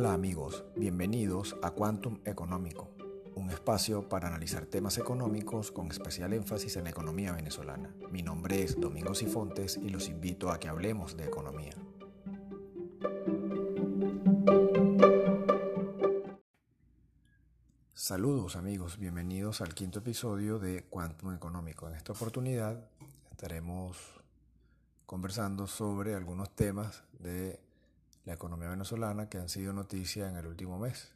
Hola amigos, bienvenidos a Quantum Económico, un espacio para analizar temas económicos con especial énfasis en la economía venezolana. Mi nombre es Domingo Sifontes y los invito a que hablemos de economía. Saludos amigos, bienvenidos al quinto episodio de Quantum Económico. En esta oportunidad estaremos conversando sobre algunos temas de la economía venezolana que han sido noticia en el último mes.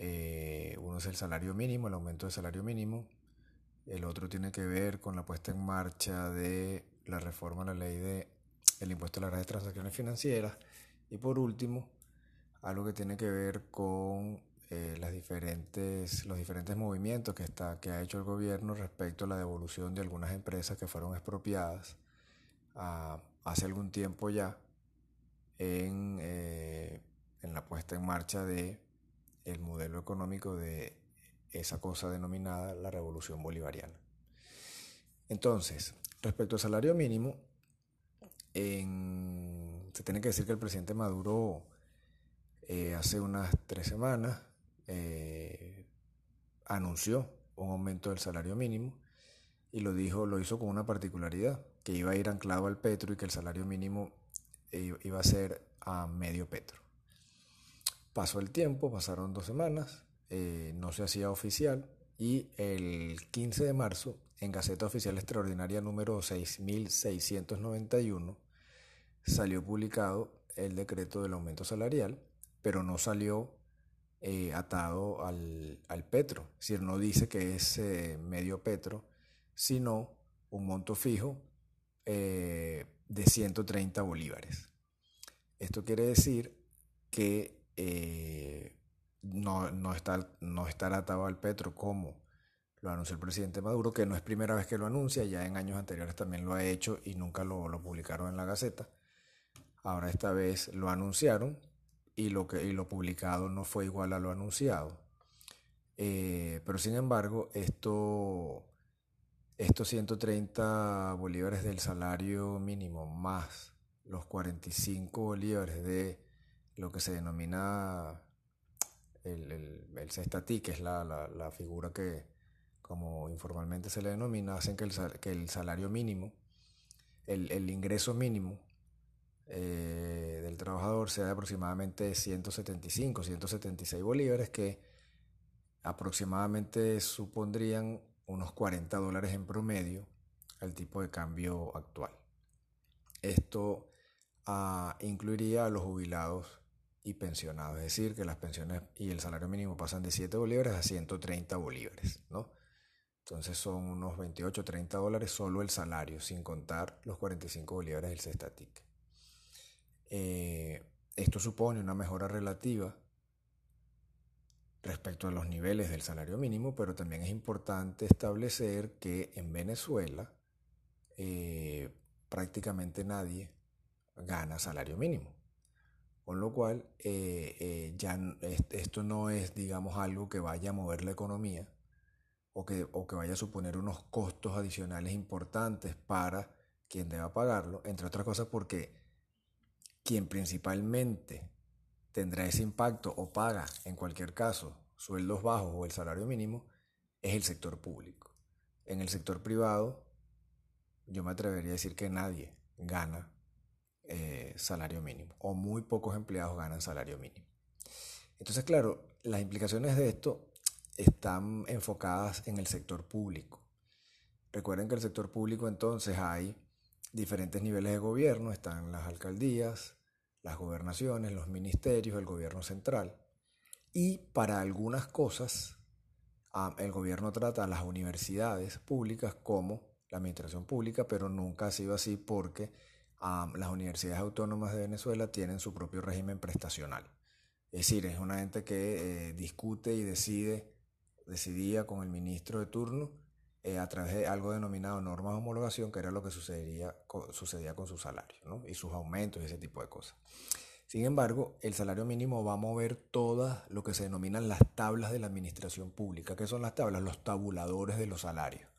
Eh, uno es el salario mínimo, el aumento del salario mínimo. El otro tiene que ver con la puesta en marcha de la reforma a la ley de el impuesto a las grandes transacciones financieras. Y por último, algo que tiene que ver con eh, las diferentes, los diferentes movimientos que, está, que ha hecho el gobierno respecto a la devolución de algunas empresas que fueron expropiadas ah, hace algún tiempo ya en, eh, en la puesta en marcha de el modelo económico de esa cosa denominada la revolución bolivariana. Entonces, respecto al salario mínimo, se tiene que decir que el presidente Maduro eh, hace unas tres semanas eh, anunció un aumento del salario mínimo y lo dijo, lo hizo con una particularidad, que iba a ir anclado al petro y que el salario mínimo iba a ser a medio petro. Pasó el tiempo, pasaron dos semanas, eh, no se hacía oficial y el 15 de marzo, en Gaceta Oficial Extraordinaria número 6691, salió publicado el decreto del aumento salarial, pero no salió eh, atado al, petro, es decir, no dice que es eh, medio petro, sino un monto fijo de 130 bolívares. Esto quiere decir que eh, no, no, está, no estará atado al petro como lo anunció el presidente Maduro, que no es primera vez que lo anuncia, ya en años anteriores también lo ha hecho y nunca lo, publicaron en la Gaceta. Ahora esta vez lo anunciaron y lo, que, y lo publicado no fue igual a lo anunciado. Eh, pero sin embargo, esto, estos 130 bolívares del salario mínimo más los 45 bolívares de lo que se denomina el, el, que es la, figura que, como informalmente se le denomina, hacen que el, que el salario mínimo, el, ingreso mínimo eh, del trabajador sea de aproximadamente 175, 176 bolívares, que aproximadamente supondrían unos 40 dólares en promedio al tipo de cambio actual. Esto incluiría a los jubilados y pensionados, es decir, que las pensiones y el salario mínimo pasan de 7 bolívares a 130 bolívares, ¿no? Entonces son unos 28, 30 dólares solo el salario, sin contar los 45 bolívares del cestatic. Eh, esto supone una mejora relativa respecto a los niveles del salario mínimo, pero también es importante establecer que en Venezuela eh, prácticamente nadie gana salario mínimo. Con lo cual, eh, eh, ya esto no es, digamos, algo que vaya a mover la economía o que, o que vaya a suponer unos costos adicionales importantes para quien deba pagarlo, entre otras cosas porque quien principalmente tendrá ese impacto o paga, en cualquier caso, sueldos bajos o el salario mínimo, es el sector público. En el sector privado, yo me atrevería a decir que nadie gana eh, salario mínimo o muy pocos empleados ganan salario mínimo. Entonces, claro, las implicaciones de esto están enfocadas en el sector público. Recuerden que el sector público entonces hay diferentes niveles de gobierno, están las alcaldías, las gobernaciones, los ministerios, el gobierno central. Y para algunas cosas, el gobierno trata a las universidades públicas como la administración pública, pero nunca ha sido así porque las universidades autónomas de Venezuela tienen su propio régimen prestacional. Es decir, es una gente que eh, discute y decide, decidía con el ministro de turno eh, a través de algo denominado normas de homologación, que era lo que sucedería, sucedía con su salario y sus aumentos y ese tipo de cosas. Sin embargo, el salario mínimo va a mover todas lo que se denominan las tablas de la administración pública. ¿Qué son las tablas? Los tabuladores de los salarios.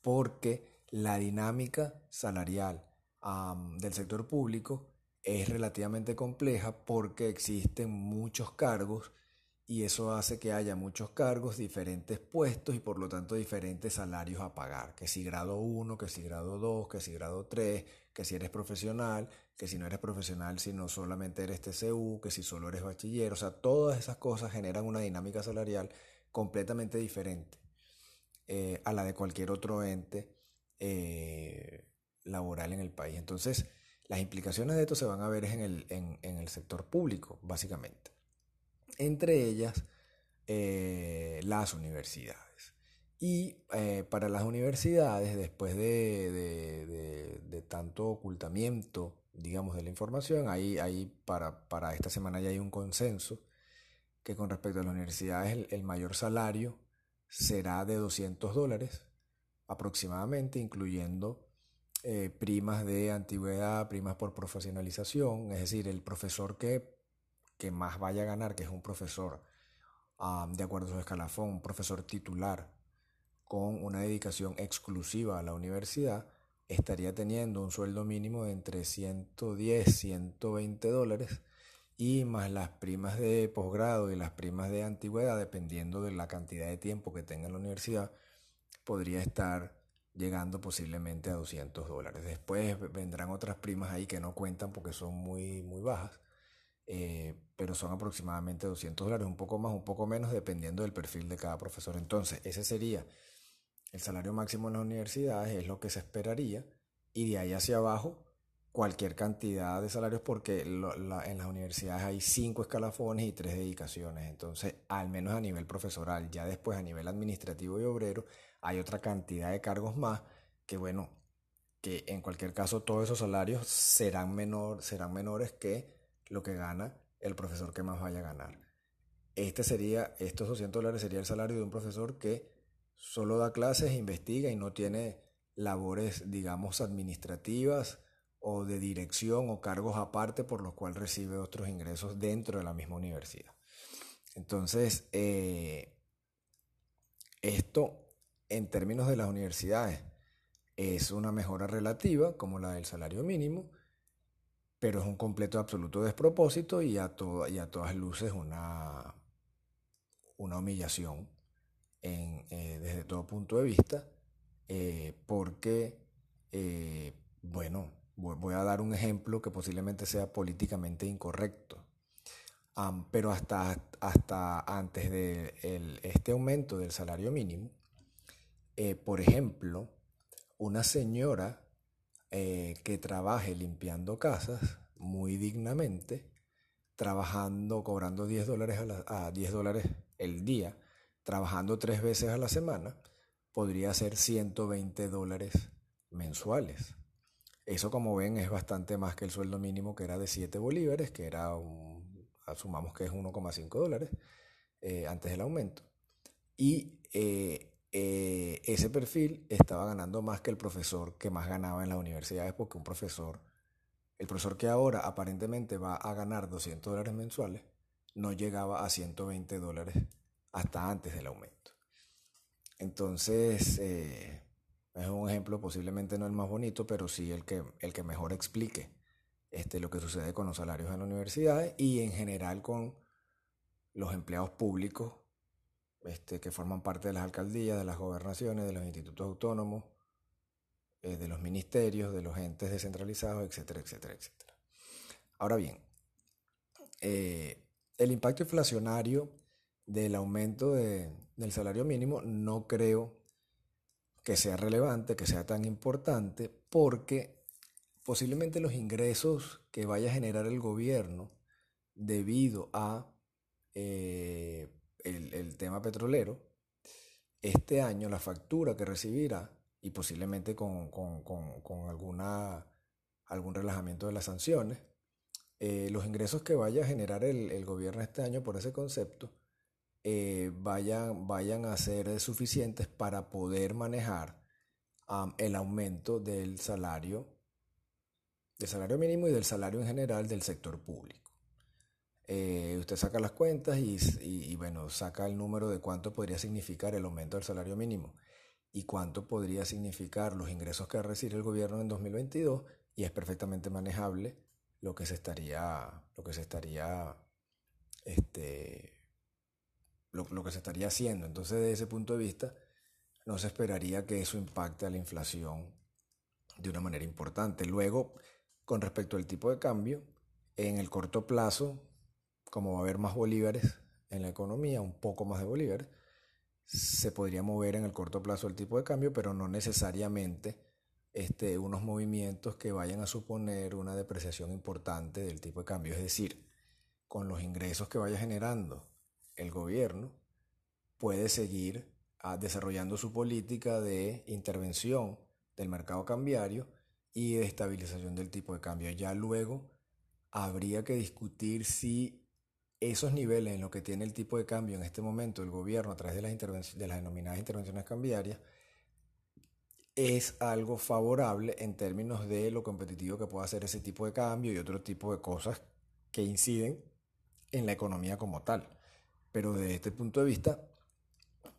Porque la dinámica salarial del sector público es relativamente compleja porque existen muchos cargos y eso hace que haya muchos cargos, diferentes puestos y por lo tanto diferentes salarios a pagar. Que si grado 1, que si grado 2, que si grado 3, que si eres profesional, que si no eres profesional, si no solamente eres TCU, que si solo eres bachiller. O sea, todas esas cosas generan una dinámica salarial completamente diferente eh, a la de cualquier otro ente eh, laboral en el país. Entonces, las implicaciones de esto se van a ver en el, en el sector público, básicamente entre ellas eh, las universidades. Y eh, para las universidades, después de, tanto ocultamiento, digamos, de la información, ahí, ahí para, para, esta semana ya hay un consenso que con respecto a las universidades el, mayor salario será de 200 dólares aproximadamente, incluyendo eh, primas de antigüedad, primas por profesionalización, es decir, el profesor que que más vaya a ganar, que es un profesor de acuerdo a su escalafón, un profesor titular con una dedicación exclusiva a la universidad, estaría teniendo un sueldo mínimo de entre 110, 120 dólares y más las primas de posgrado y las primas de antigüedad, dependiendo de la cantidad de tiempo que tenga en la universidad, podría estar llegando posiblemente a 200 dólares. Después vendrán otras primas ahí que no cuentan porque son muy, muy bajas eh, pero son aproximadamente 200 dólares, un poco más, un poco menos, dependiendo del perfil de cada profesor. Entonces, ese sería el salario máximo en las universidades, es lo que se esperaría, y de ahí hacia abajo cualquier cantidad de salarios, porque en las universidades hay cinco escalafones y tres dedicaciones. Entonces, al menos a nivel profesoral, ya después a nivel administrativo y obrero, hay otra cantidad de cargos más que, bueno, que en cualquier caso todos esos salarios serán, menor, serán menores que lo que gana el profesor que más vaya a ganar. Este sería, estos 200 dólares sería el salario de un profesor que solo da clases, investiga y no tiene labores, digamos, administrativas o de dirección o cargos aparte por los cuales recibe otros ingresos dentro de la misma universidad. Entonces, eh, esto en términos de las universidades es una mejora relativa como la del salario mínimo, pero es un completo absoluto despropósito y a, y a todas luces una, una humillación eh, desde todo punto de vista, eh, porque, eh, bueno, voy, a dar un ejemplo que posiblemente sea políticamente incorrecto, pero hasta, hasta antes de este aumento del salario mínimo, por ejemplo, una señora eh, que trabaje limpiando casas muy dignamente, trabajando, cobrando 10 dólares, a, 10 dólares el día, trabajando tres veces a la semana, podría ser 120 dólares mensuales. Eso, como ven, es bastante más que el sueldo mínimo que era de 7 bolívares, que era un, asumamos que es 1,5 dólares eh, antes del aumento. Y eh, eh, ese perfil estaba ganando más que el profesor que más ganaba en las universidades, porque un profesor, el profesor que ahora aparentemente va a ganar 200 dólares mensuales, no llegaba a 120 dólares hasta antes del aumento. Entonces, eh, es un ejemplo posiblemente no el más bonito, pero sí el que, el que mejor explique este, lo que sucede con los salarios en las universidades y en general con los empleados públicos este, que forman parte de las alcaldías, de las gobernaciones, de los institutos autónomos, eh, de los ministerios, de los entes descentralizados, etcétera, etcétera, etcétera. Ahora bien, eh, el impacto inflacionario del aumento del salario mínimo no creo que sea relevante, que sea tan importante, porque posiblemente los ingresos que vaya a generar el gobierno debido a eh, el, tema petrolero, este año la factura que recibirá, y posiblemente con, alguna, algún relajamiento de las sanciones, eh, los ingresos que vaya a generar el, gobierno este año por ese concepto eh, vayan, vayan a ser suficientes para poder manejar el aumento del salario, del salario mínimo y del salario en general del sector público. Eh, usted saca las cuentas y, bueno, saca el número de cuánto podría significar el aumento del salario mínimo y cuánto podría significar los ingresos que recibir el gobierno en 2022 y es perfectamente manejable lo que se estaría, lo que se estaría, este, lo, lo que se estaría haciendo. Entonces, desde ese punto de vista, no se esperaría que eso impacte a la inflación de una manera importante. Luego, con respecto al tipo de cambio, en el corto plazo, como va a haber más bolívares en la economía, un poco más de bolívares, se podría mover en el corto plazo el tipo de cambio, pero no necesariamente este, unos movimientos que vayan a suponer una depreciación importante del tipo de cambio. Es decir, con los ingresos que vaya generando el gobierno, puede seguir ah, desarrollando su política de intervención del mercado cambiario y de estabilización del tipo de cambio. Ya luego habría que discutir si esos niveles en los que tiene el tipo de cambio en este momento el gobierno a través de las, de las denominadas intervenciones cambiarias es algo favorable en términos de lo competitivo que pueda hacer ese tipo de cambio y otro tipo de cosas que inciden en la economía como tal. Pero desde este punto de vista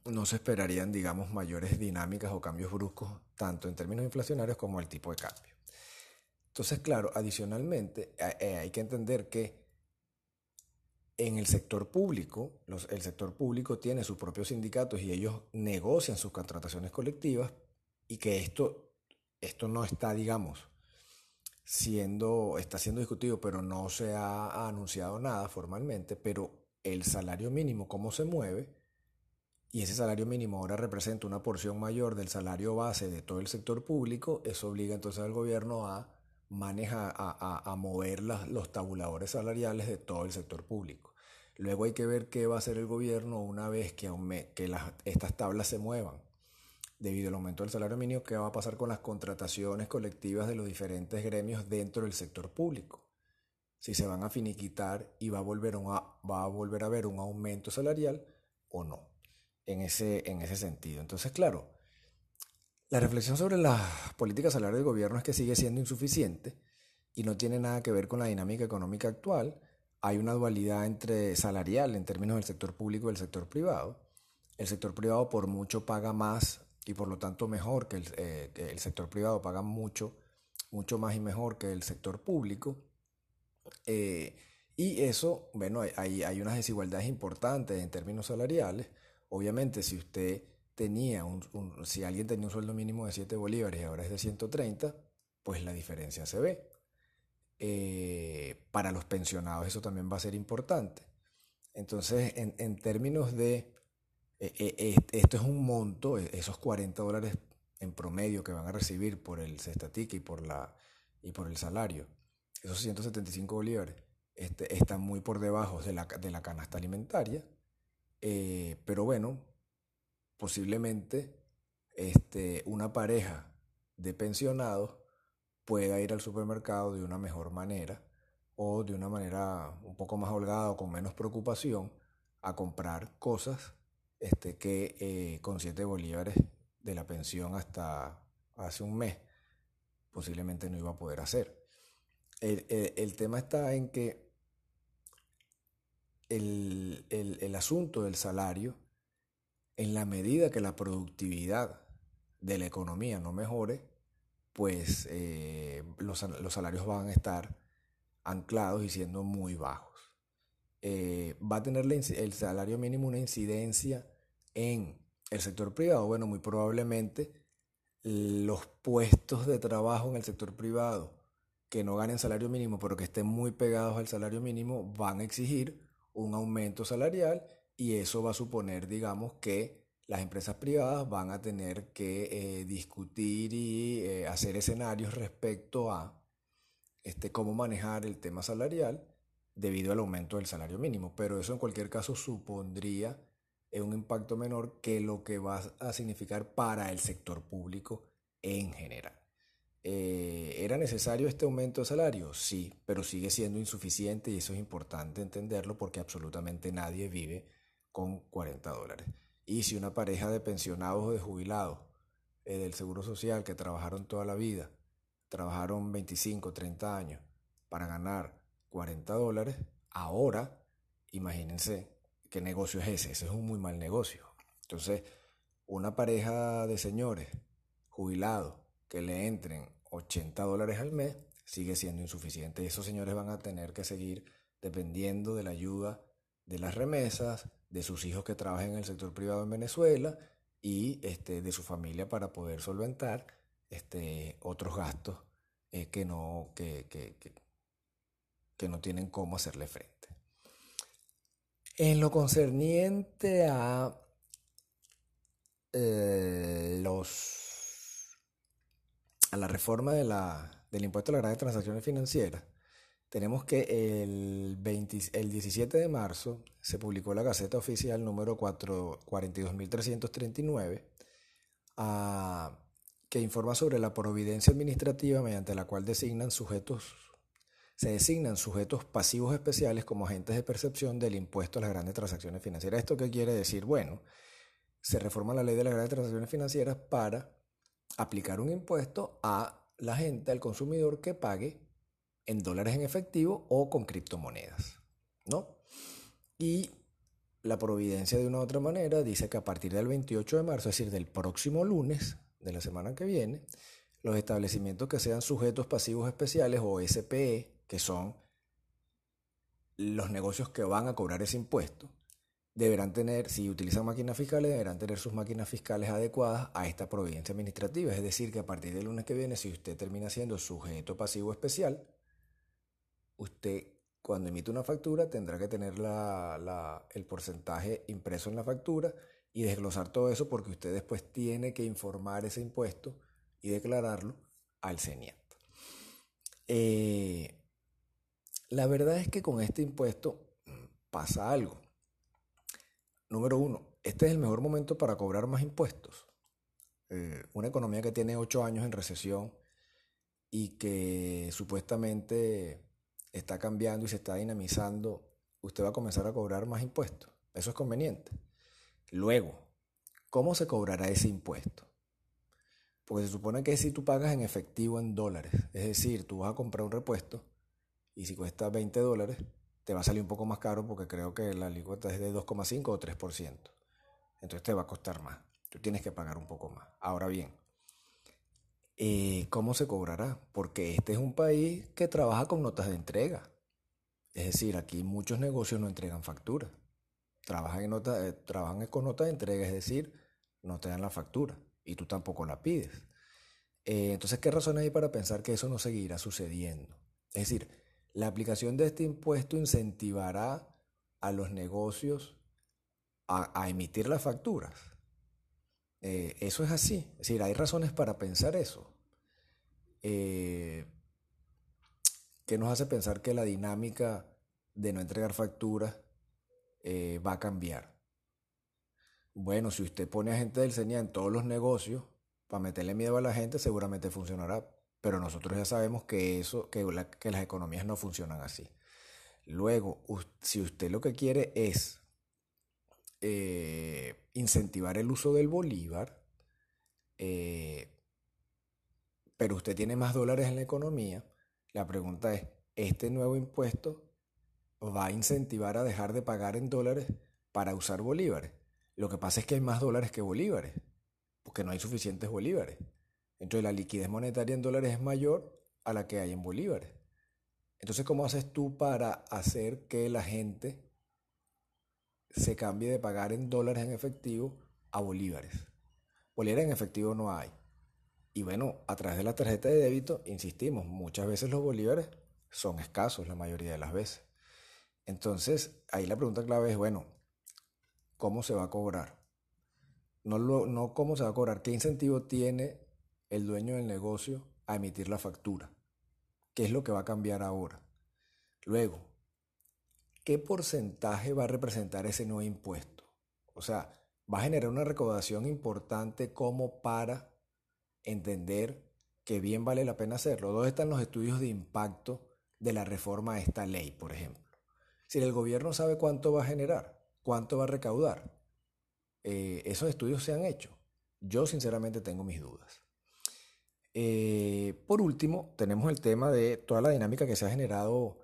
no se esperarían, digamos, mayores dinámicas o cambios bruscos, tanto en términos inflacionarios como el tipo de cambio. Entonces, claro, adicionalmente eh, hay que entender que en el sector público, el sector público tiene sus propios sindicatos y ellos negocian sus contrataciones colectivas y que esto, esto no está, digamos, siendo, está siendo discutido, pero no se ha anunciado nada formalmente, pero el salario mínimo, cómo se mueve, y ese salario mínimo ahora representa una porción mayor del salario base de todo el sector público, eso obliga entonces al gobierno a manejar, a, mover los tabuladores salariales de todo el sector público. Luego hay que ver qué va a hacer el gobierno una vez que, estas tablas se muevan. Debido al aumento del salario mínimo, ¿qué va a pasar con las contrataciones colectivas de los diferentes gremios dentro del sector público? Si se van a finiquitar y va a volver a, va a, volver a haber un aumento salarial o no, en ese, en ese sentido. Entonces, claro, la reflexión sobre la política salarial del gobierno es que sigue siendo insuficiente y no tiene nada que ver con la dinámica económica actual, hay una dualidad entre salarial en términos del sector público y el sector privado. El sector privado por mucho paga más y por lo tanto mejor que el, eh, sector privado paga mucho, mucho más y mejor que el sector público. Eh, y eso, bueno, hay, hay unas desigualdades importantes en términos salariales. Obviamente, si usted tenía un, si alguien tenía un sueldo mínimo de 7 bolívares y ahora es de 130, pues la diferencia se ve. Eh, para los pensionados eso también va a ser importante. Entonces, en, términos de, eh, eh, esto es un monto, esos 40 dólares en promedio que van a recibir por el cestatic y por, la, y por el salario, esos 175 bolívares, este, están muy por debajo de la, de la canasta alimentaria, pero bueno, posiblemente este, una pareja de pensionados pueda ir al supermercado de una mejor manera o de una manera un poco más holgada o con menos preocupación a comprar cosas este, que eh, con 7 bolívares de la pensión hasta hace un mes posiblemente no iba a poder hacer. El, tema está en que el, el asunto del salario, en la medida que la productividad de la economía no mejore, pues eh, los, salarios van a estar anclados y siendo muy bajos. Eh, ¿Va a tener el salario mínimo una incidencia en el sector privado? Bueno, muy probablemente los puestos de trabajo en el sector privado que no ganen salario mínimo, pero que estén muy pegados al salario mínimo, van a exigir un aumento salarial y eso va a suponer, digamos, que las empresas privadas van a tener que eh, discutir y eh, hacer escenarios respecto a este, cómo manejar el tema salarial debido al aumento del salario mínimo. Pero eso en cualquier caso supondría eh, un impacto menor que lo que va a significar para el sector público en general. ¿Era necesario este aumento de salario? Sí, pero sigue siendo insuficiente y eso es importante entenderlo porque absolutamente nadie vive con 40 dólares. Y si una pareja de pensionados o de jubilados eh, del Seguro Social que trabajaron toda la vida, trabajaron 25, 30 años para ganar 40 dólares, ahora imagínense qué negocio es ese. Ese es un muy mal negocio. Entonces, una pareja de señores jubilados que le entren 80 dólares al mes sigue siendo insuficiente. Y esos señores van a tener que seguir dependiendo de la ayuda de las remesas, de sus hijos que trabajan en el sector privado en Venezuela y este, de su familia para poder solventar este, otros gastos eh, que, no, que, que, que, no tienen cómo hacerle frente. En lo concerniente a eh, los a la reforma de la, del impuesto a las grandes transacciones financieras, tenemos que el, 17 de marzo se publicó la Gaceta Oficial número 42.339 ah, que informa sobre la providencia administrativa mediante la cual designan sujetos, se designan sujetos pasivos especiales como agentes de percepción del impuesto a las grandes transacciones financieras. ¿Esto qué quiere decir? Bueno, se reforma la ley de las grandes transacciones financieras para aplicar un impuesto a la gente, al consumidor que pague en dólares en efectivo o con criptomonedas, ¿no? Y la providencia de una u otra manera dice que a partir del 28 de marzo, es decir, del próximo lunes de la semana que viene, los establecimientos que sean sujetos pasivos especiales o SPE, que son los negocios que van a cobrar ese impuesto, deberán tener, si utilizan máquinas fiscales, deberán tener sus máquinas fiscales adecuadas a esta providencia administrativa. Es decir, que a partir del lunes que viene, si usted termina siendo sujeto pasivo especial, usted cuando emite una factura tendrá que tener el porcentaje impreso en la factura y desglosar todo eso porque usted después tiene que informar ese impuesto y declararlo al CENIAT. Eh, la verdad es que con este impuesto mm, pasa algo. Número uno, este es el mejor momento para cobrar más impuestos. Eh, una economía que tiene ocho años en recesión y que supuestamente está cambiando y se está dinamizando, usted va a comenzar a cobrar más impuestos. Eso es conveniente. Luego, ¿cómo se cobrará ese impuesto? Porque se supone que si tú pagas en efectivo en dólares, es decir, tú vas a comprar un repuesto y si cuesta 20 dólares, te va a salir un poco más caro porque creo que la alícuota es de 2,5 o 3%. Entonces te va a costar más. Tú tienes que pagar un poco más. Ahora bien, eh, ¿cómo se cobrará? Porque este es un país que trabaja con notas de entrega. Es decir, aquí muchos negocios no entregan factura. Trabajan, en nota, eh, con notas de entrega, es decir, no te dan la factura y tú tampoco la pides. Eh, entonces, ¿qué razones hay para pensar que eso no seguirá sucediendo? Es decir, la aplicación de este impuesto incentivará a los negocios a, emitir las facturas. Eh, eso es así. Es decir, hay razones para pensar eso. Eh, ¿Qué nos hace pensar que la dinámica de no entregar facturas eh, va a cambiar? Bueno, si usted pone a gente del CENIA en todos los negocios para meterle miedo a la gente, seguramente funcionará. Pero nosotros ya sabemos que, eso, que, que las economías no funcionan así. Luego, si usted lo que quiere es eh, incentivar el uso del bolívar, eh, pero usted tiene más dólares en la economía, la pregunta es, ¿este nuevo impuesto va a incentivar a dejar de pagar en dólares para usar bolívares? Lo que pasa es que hay más dólares que bolívares, porque no hay suficientes bolívares. Entonces la liquidez monetaria en dólares es mayor a la que hay en bolívares. Entonces, ¿cómo haces tú para hacer que la gente se cambie de pagar en dólares en efectivo a bolívares? Bolívares en efectivo no hay. Y bueno, a través de la tarjeta de débito, insistimos, muchas veces los bolívares son escasos la mayoría de las veces. Entonces, ahí la pregunta clave es, bueno, ¿cómo se va a cobrar? No, no cómo se va a cobrar, qué incentivo tiene el dueño del negocio a emitir la factura. ¿Qué es lo que va a cambiar ahora? Luego, ¿qué porcentaje va a representar ese nuevo impuesto? O sea, va a generar una recaudación importante como para entender que bien vale la pena hacerlo. ¿Dónde están los estudios de impacto de la reforma a esta ley, por ejemplo? Si el gobierno sabe cuánto va a generar, cuánto va a recaudar, eh, esos estudios se han hecho. Yo sinceramente tengo mis dudas. Eh, por último, tenemos el tema de toda la dinámica que se ha generado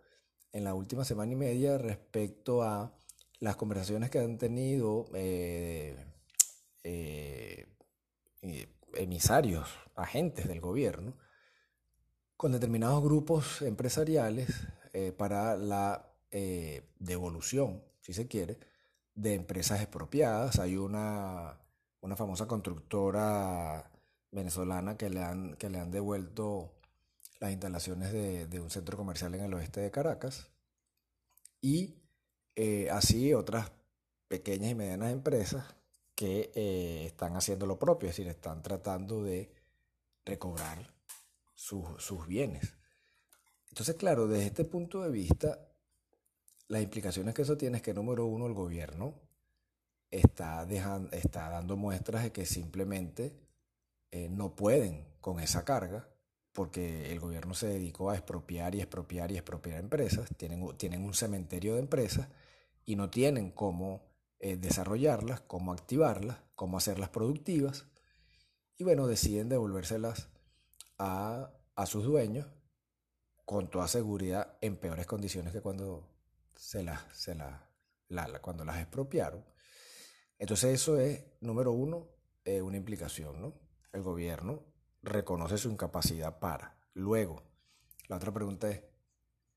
en la última semana y media respecto a las conversaciones que han tenido eh, eh, emisarios, agentes del gobierno, con determinados grupos empresariales eh, para la eh, devolución, si se quiere, de empresas expropiadas. Hay una, una famosa constructora venezolana que le han, que le han devuelto las instalaciones de, un centro comercial en el oeste de Caracas. Y eh, así otras pequeñas y medianas empresas que eh, están haciendo lo propio, es decir, están tratando de recobrar sus, bienes. Entonces, claro, desde este punto de vista, las implicaciones que eso tiene es que, número uno, el gobierno está, dejando, está dando muestras de que simplemente eh, no pueden con esa carga, porque el gobierno se dedicó a expropiar y expropiar y expropiar empresas, tienen, tienen un cementerio de empresas y no tienen cómo eh, desarrollarlas, cómo activarlas, cómo hacerlas productivas. Y bueno, deciden devolvérselas a, sus dueños con toda seguridad en peores condiciones que cuando, se las, se la, cuando las expropiaron. Entonces eso es, número uno, eh, una implicación, ¿no? El gobierno reconoce su incapacidad para. Luego, la otra pregunta es,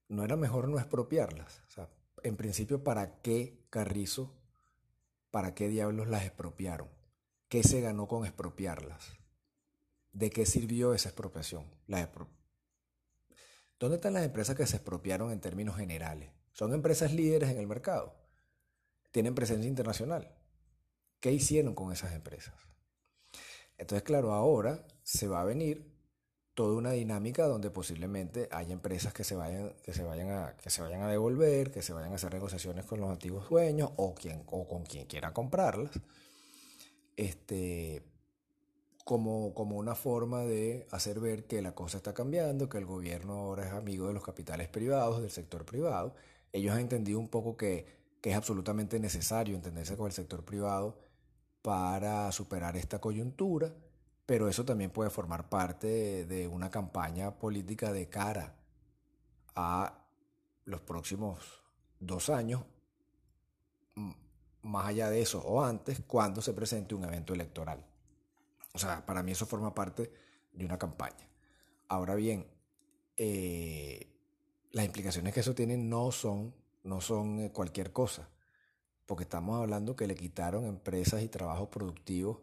¿no era mejor no expropiarlas? O sea, en principio, ¿para qué Carrizo ¿para qué diablos las expropiaron? ¿Qué se ganó con expropiarlas? ¿De qué sirvió esa expropiación? ¿Dónde están las empresas que se expropiaron en términos generales? Son empresas líderes en el mercado. Tienen presencia internacional. ¿Qué hicieron con esas empresas? Entonces, claro, ahora se va a venir toda una dinámica donde posiblemente haya empresas que se vayan, que se vayan, a, que se vayan a devolver, que se vayan a hacer negociaciones con los antiguos dueños o, quien, o con quien quiera comprarlas, este, como, como una forma de hacer ver que la cosa está cambiando, que el gobierno ahora es amigo de los capitales privados, del sector privado. Ellos han entendido un poco que, que es absolutamente necesario entenderse con el sector privado para superar esta coyuntura pero eso también puede formar parte de una campaña política de cara a los próximos dos años, más allá de eso o antes, cuando se presente un evento electoral. O sea, para mí eso forma parte de una campaña. Ahora bien, eh, las implicaciones que eso tiene no son, no son eh, cualquier cosa, porque estamos hablando que le quitaron empresas y trabajos productivos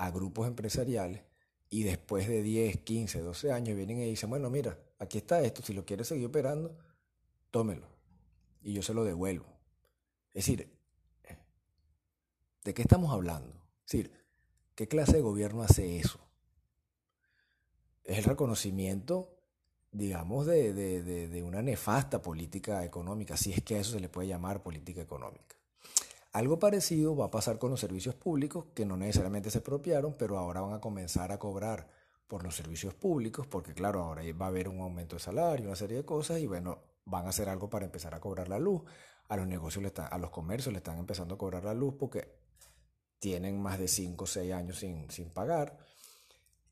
a grupos empresariales y después de 10, 15, 12 años vienen y dicen, bueno, mira, aquí está esto, si lo quieres seguir operando, tómelo. Y yo se lo devuelvo. Es decir, ¿de qué estamos hablando? Es decir, ¿qué clase de gobierno hace eso? Es el reconocimiento, digamos, de, de una nefasta política económica, si es que a eso se le puede llamar política económica. Algo parecido va a pasar con los servicios públicos, que no necesariamente se apropiaron, pero ahora van a comenzar a cobrar por los servicios públicos, porque claro, ahora va a haber un aumento de salario, una serie de cosas, y bueno, van a hacer algo para empezar a cobrar la luz. A los negocios, a los comercios le están empezando a cobrar la luz porque tienen más de 5 o 6 años sin, pagar.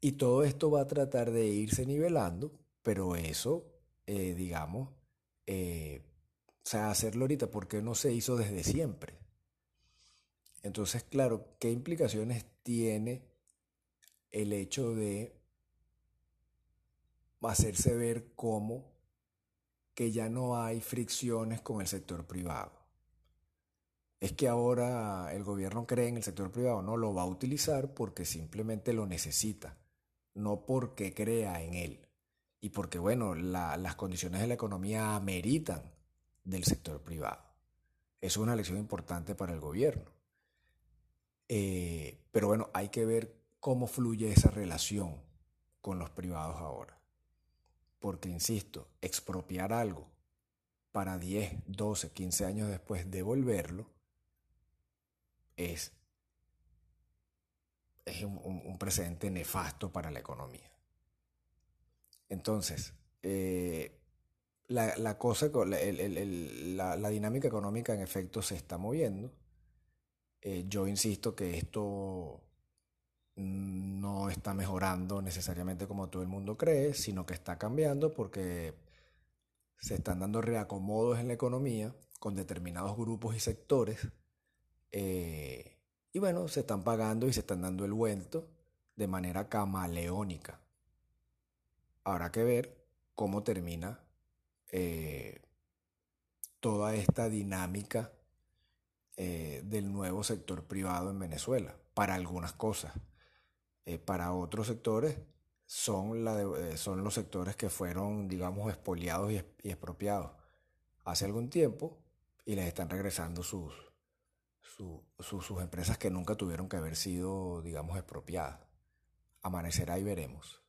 Y todo esto va a tratar de irse nivelando, pero eso, eh, digamos, eh, o sea, hacerlo ahorita porque no se hizo desde siempre. Entonces, claro, ¿qué implicaciones tiene el hecho de hacerse ver como que ya no hay fricciones con el sector privado? Es que ahora el gobierno cree en el sector privado, no lo va a utilizar porque simplemente lo necesita, no porque crea en él y porque, bueno, las condiciones de la economía ameritan del sector privado. Es una lección importante para el gobierno. Eh, pero bueno, hay que ver cómo fluye esa relación con los privados ahora. Porque, insisto, expropiar algo para 10, 12, 15 años después devolverlo es, es un, precedente nefasto para la economía. Entonces, eh, la, cosa, la dinámica económica en efecto se está moviendo eh, yo insisto que esto no está mejorando necesariamente como todo el mundo cree, sino que está cambiando porque se están dando reacomodos en la economía con determinados grupos y sectores. Eh, y bueno, se están pagando y se están dando el vuelto de manera camaleónica. Habrá que ver cómo termina eh, toda esta dinámica eh, del nuevo sector privado en Venezuela, para algunas cosas. Eh, para otros sectores son, son los sectores que fueron, digamos, expoliados y, expropiados hace algún tiempo y les están regresando sus empresas que nunca tuvieron que haber sido, digamos, expropiadas. Amanecerá y veremos.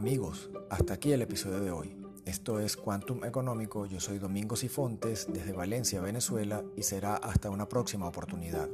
Amigos, hasta aquí el episodio de hoy. Esto es Quantum Económico, yo soy Domingo Sifontes desde Valencia, Venezuela y será hasta una próxima oportunidad.